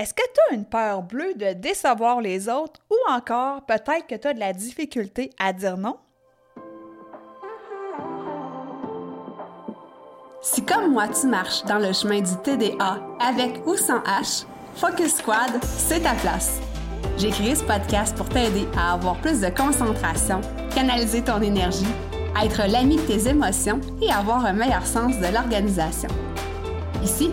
Est-ce que tu as une peur bleue de décevoir les autres ou encore peut-être que tu as de la difficulté à dire non? Si comme moi tu marches dans le chemin du TDA avec ou sans H, Focus Squad, c'est ta place. J'ai créé ce podcast pour t'aider à avoir plus de concentration, canaliser ton énergie, être l'ami de tes émotions et avoir un meilleur sens de l'organisation. Ici,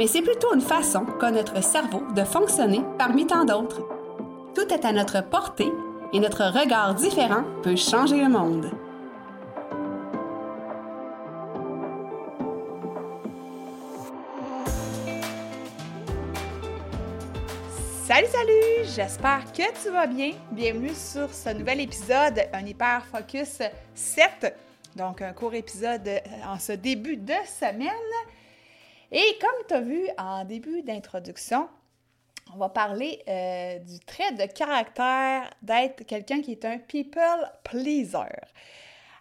mais c'est plutôt une façon qu'a notre cerveau de fonctionner parmi tant d'autres. Tout est à notre portée et notre regard différent peut changer le monde. Salut, salut! J'espère que tu vas bien. Bienvenue sur ce nouvel épisode, un Hyper Focus 7. Donc, un court épisode en ce début de semaine. Et comme tu as vu en début d'introduction, on va parler euh, du trait de caractère d'être quelqu'un qui est un people pleaser.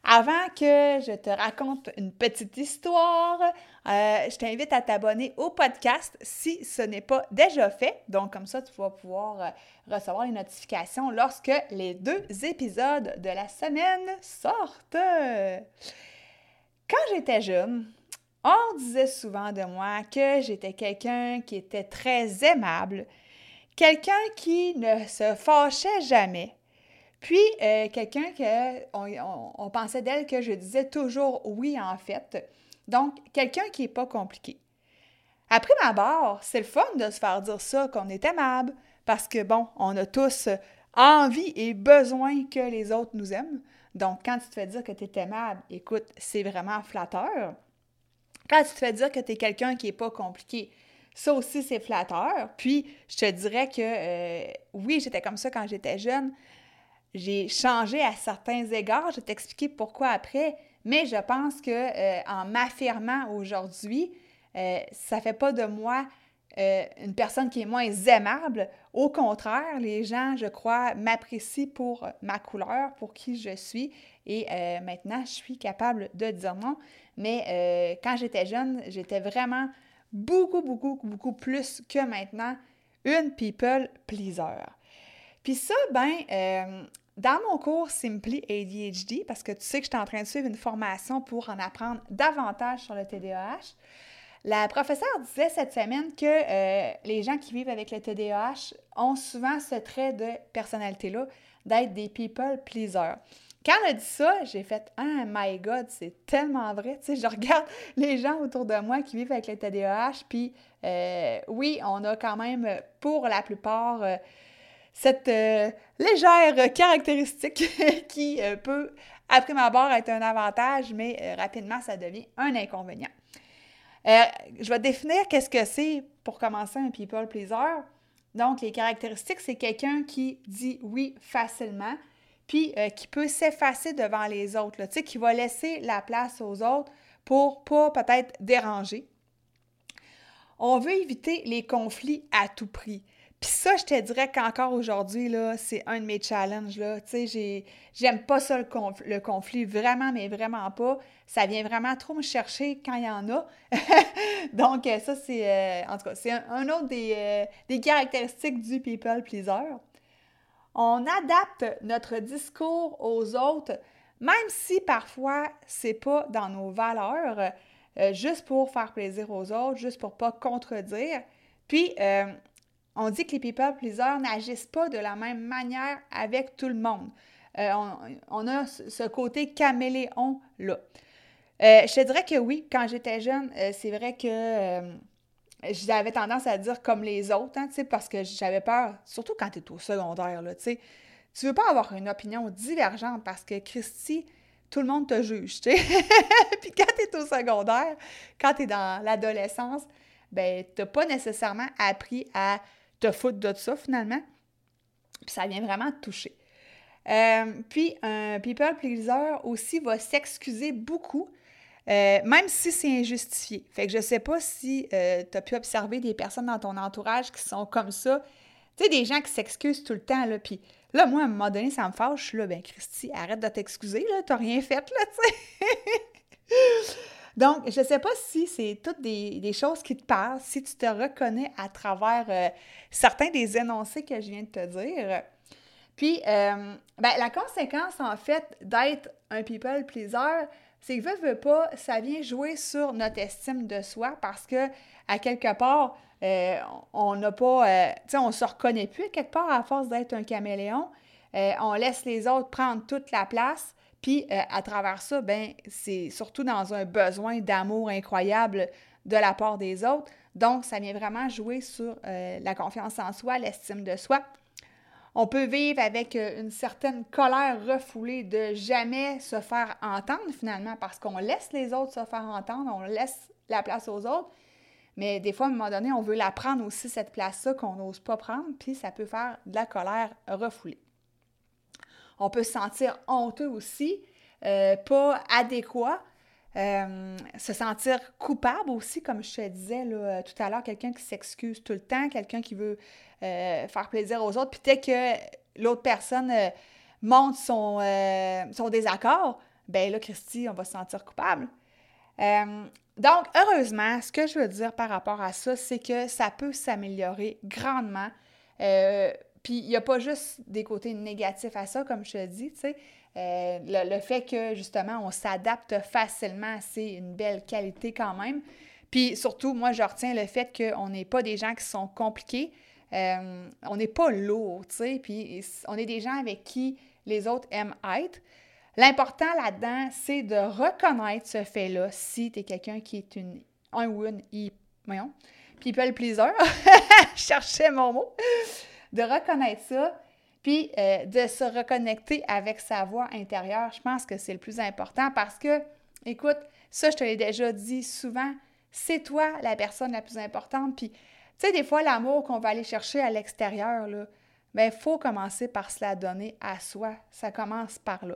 Avant que je te raconte une petite histoire, euh, je t'invite à t'abonner au podcast si ce n'est pas déjà fait. Donc, comme ça, tu vas pouvoir euh, recevoir les notifications lorsque les deux épisodes de la semaine sortent. Quand j'étais jeune, on disait souvent de moi que j'étais quelqu'un qui était très aimable, quelqu'un qui ne se fâchait jamais, puis euh, quelqu'un que on, pensait d'elle que je disais toujours oui en fait. Donc quelqu'un qui n'est pas compliqué. Après ma barre, c'est le fun de se faire dire ça qu'on est aimable parce que bon, on a tous envie et besoin que les autres nous aiment. Donc quand tu te fais dire que tu es aimable, écoute, c'est vraiment flatteur. Quand tu te fais dire que tu es quelqu'un qui n'est pas compliqué, ça aussi, c'est flatteur. Puis, je te dirais que euh, oui, j'étais comme ça quand j'étais jeune. J'ai changé à certains égards. Je vais t'expliquer pourquoi après. Mais je pense que euh, en m'affirmant aujourd'hui, euh, ça fait pas de moi une personne qui est moins aimable. Au contraire, les gens, je crois, m'apprécient pour ma couleur, pour qui je suis. Et maintenant, je suis capable de dire non. Mais euh, quand j'étais jeune, j'étais vraiment beaucoup, beaucoup, beaucoup plus que maintenant une people pleaser. Puis ça, ben, euh, dans mon cours Simply ADHD, parce que tu sais que je suis en train de suivre une formation pour en apprendre davantage sur le TDAH, la professeure disait cette semaine que euh, les gens qui vivent avec le TDAH ont souvent ce trait de personnalité-là d'être des people pleasers. Quand elle a dit ça, j'ai fait Oh my God, c'est tellement vrai. Tu sais, je regarde les gens autour de moi qui vivent avec le TDAH, puis euh, oui, on a quand même, pour la plupart, euh, cette euh, légère caractéristique qui peut, après ma barre, être un avantage, mais rapidement, ça devient un inconvénient. je vais définir qu'est-ce que c'est pour commencer un people pleaser. Donc, les caractéristiques, c'est quelqu'un qui dit oui facilement, puis euh, qui peut s'effacer devant les autres, qui va laisser la place aux autres pour pas peut-être déranger. On veut éviter les conflits à tout prix. Puis ça, je te dirais qu'encore aujourd'hui, c'est un de mes challenges, là. Tu j'aime pas ça, le, conflit, vraiment, mais vraiment pas. Ça vient vraiment trop me chercher quand il y en a. Donc, euh, ça, c'est, euh, en tout cas, c'est un, autre des caractéristiques du people pleaser on adapte notre discours aux autres, même si parfois c'est pas dans nos valeurs, euh, juste pour faire plaisir aux autres, juste pour pas contredire. Puis, euh, on dit que les people pleasers n'agissent pas de la même manière avec tout le monde. Euh, on, a ce côté caméléon-là. je te dirais que oui, quand j'étais jeune, c'est vrai que j'avais tendance à dire comme les autres, hein, parce que j'avais peur, surtout quand tu es au secondaire, là, tu Tu veux pas avoir une opinion divergente parce que Christy, tout le monde te juge, tu sais. Puis quand tu es au secondaire, quand tu es dans l'adolescence, ben t'as pas nécessairement appris à te foutre de ça finalement. Puis ça vient vraiment te toucher. Euh, puis un people pleaser aussi va s'excuser beaucoup, euh, même si c'est injustifié. Fait que je sais pas si euh, tu as pu observer des personnes dans ton entourage qui sont comme ça. Tu sais, des gens qui s'excusent tout le temps, là, puis là, moi, à un moment donné, ça me fâche, je suis là, ben Christy, arrête de t'excuser, là, t'as rien fait, là, tu sais. Donc, je ne sais pas si c'est toutes des, choses qui te parlent, si tu te reconnais à travers certains des énoncés que je viens de te dire. Puis, euh, ben, la conséquence, en fait, d'être un people pleaser, c'est que, veut, veut pas, ça vient jouer sur notre estime de soi parce que, à quelque part, euh, on n'a pas, euh, tu sais, on se reconnaît plus quelque part à force d'être un caméléon. on laisse les autres prendre toute la place. Puis, à travers ça, ben, c'est surtout dans un besoin d'amour incroyable de la part des autres. Donc, ça vient vraiment jouer sur la confiance en soi, l'estime de soi. On peut vivre avec euh, une certaine colère refoulée de jamais se faire entendre finalement parce qu'on laisse les autres se faire entendre, on laisse la place aux autres. Mais des fois, à un moment donné, on veut la prendre aussi, cette place-là qu'on n'ose pas prendre, puis ça peut faire de la colère refoulée. On peut se sentir honteux aussi, euh, pas adéquat, euh, se sentir coupable aussi, comme je te disais tout à l'heure, quelqu'un qui s'excuse tout le temps, quelqu'un qui veut euh, faire plaisir aux autres. Puis dès que l'autre personne euh, montre son, euh, son, désaccord, ben là, Christy, on va se sentir coupable. donc, heureusement, ce que je veux dire par rapport à ça, c'est que ça peut s'améliorer grandement. puis il n'y a pas juste des côtés négatifs à ça, comme je te dis, tu sais. le, le, fait que justement on s'adapte facilement, c'est une belle qualité quand même. Puis surtout, moi, je retiens le fait qu'on n'est pas des gens qui sont compliqués. Euh, on n'est pas lourd, tu sais, puis on est des gens avec qui les autres aiment être. L'important là-dedans, c'est de reconnaître ce fait-là si tu es quelqu'un qui est une, un ou une voyons, people pleaser, je cherchais mon mot, de reconnaître ça, puis euh, de se reconnecter avec sa voix intérieure. Je pense que c'est le plus important parce que, écoute, ça, je te l'ai déjà dit souvent, c'est toi la personne la plus importante, puis tu sais, des fois, l'amour qu'on va aller chercher à l'extérieur, là, il ben, faut commencer par se la donner à soi. Ça commence par là.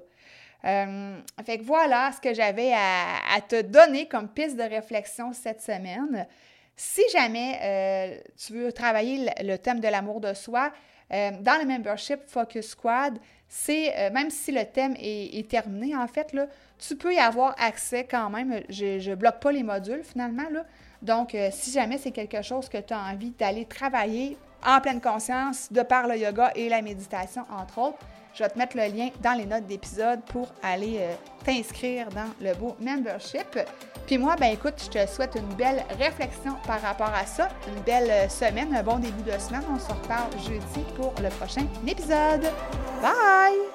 Euh, fait que voilà ce que j'avais à, te donner comme piste de réflexion cette semaine. Si jamais euh, tu veux travailler le, thème de l'amour de soi, euh, dans le membership Focus Squad, c'est même si le thème est, terminé, en fait, tu peux y avoir accès quand même. Je ne bloque pas les modules finalement. Là. Donc, euh, si jamais c'est quelque chose que tu as envie d'aller travailler en pleine conscience de par le yoga et la méditation, entre autres, je vais te mettre le lien dans les notes d'épisode pour aller euh, t'inscrire dans le beau membership. Puis moi, ben écoute, je te souhaite une belle réflexion par rapport à ça, une belle euh, semaine, un bon début de semaine. On se reparle jeudi pour le prochain épisode. Bye!